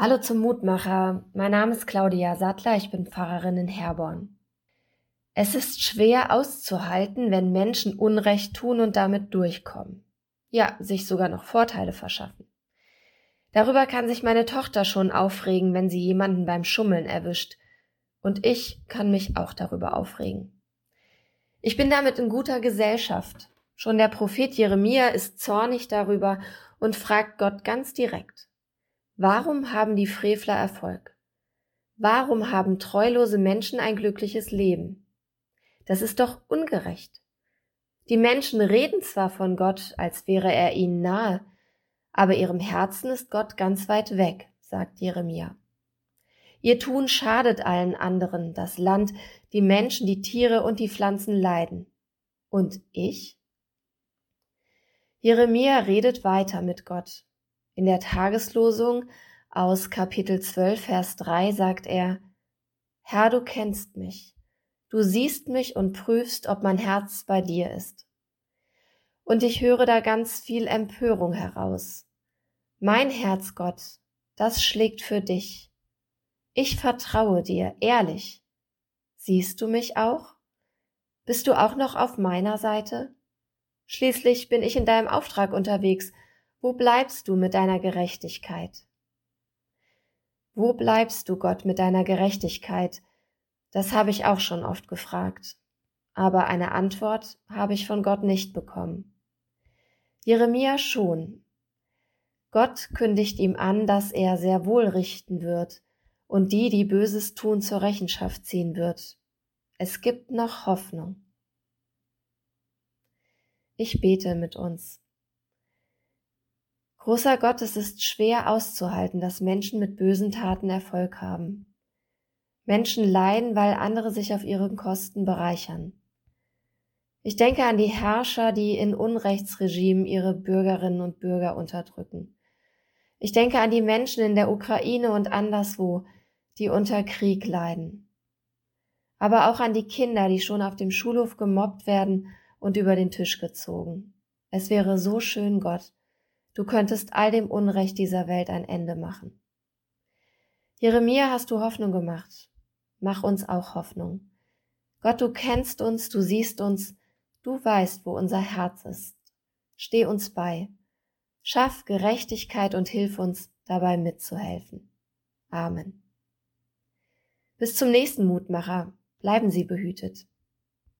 Hallo zum Mutmacher. Mein Name ist Claudia Sattler, ich bin Pfarrerin in Herborn. Es ist schwer auszuhalten, wenn Menschen Unrecht tun und damit durchkommen. Ja, sich sogar noch Vorteile verschaffen. Darüber kann sich meine Tochter schon aufregen, wenn sie jemanden beim Schummeln erwischt. Und ich kann mich auch darüber aufregen. Ich bin damit in guter Gesellschaft. Schon der Prophet Jeremia ist zornig darüber und fragt Gott ganz direkt. Warum haben die Frevler Erfolg? Warum haben treulose Menschen ein glückliches Leben? Das ist doch ungerecht. Die Menschen reden zwar von Gott, als wäre er ihnen nahe, aber ihrem Herzen ist Gott ganz weit weg, sagt Jeremia. Ihr Tun schadet allen anderen, das Land, die Menschen, die Tiere und die Pflanzen leiden. Und ich? Jeremia redet weiter mit Gott. In der Tageslosung aus Kapitel 12, Vers 3 sagt er, Herr, du kennst mich. Du siehst mich und prüfst, ob mein Herz bei dir ist. Und ich höre da ganz viel Empörung heraus. Mein Herz, Gott, das schlägt für dich. Ich vertraue dir, ehrlich. Siehst du mich auch? Bist du auch noch auf meiner Seite? Schließlich bin ich in deinem Auftrag unterwegs wo bleibst du mit deiner Gerechtigkeit? Wo bleibst du, Gott, mit deiner Gerechtigkeit? Das habe ich auch schon oft gefragt. Aber eine Antwort habe ich von Gott nicht bekommen. Jeremia schon. Gott kündigt ihm an, dass er sehr wohl richten wird und die, die Böses tun, zur Rechenschaft ziehen wird. Es gibt noch Hoffnung. Ich bete mit uns. Großer Gott, es ist schwer auszuhalten, dass Menschen mit bösen Taten Erfolg haben. Menschen leiden, weil andere sich auf ihren Kosten bereichern. Ich denke an die Herrscher, die in Unrechtsregimen ihre Bürgerinnen und Bürger unterdrücken. Ich denke an die Menschen in der Ukraine und anderswo, die unter Krieg leiden. Aber auch an die Kinder, die schon auf dem Schulhof gemobbt werden und über den Tisch gezogen. Es wäre so schön, Gott, Du könntest all dem Unrecht dieser Welt ein Ende machen. Jeremia hast du Hoffnung gemacht. Mach uns auch Hoffnung. Gott, du kennst uns, du siehst uns, du weißt, wo unser Herz ist. Steh uns bei. Schaff Gerechtigkeit und hilf uns dabei mitzuhelfen. Amen. Bis zum nächsten Mutmacher. Bleiben Sie behütet.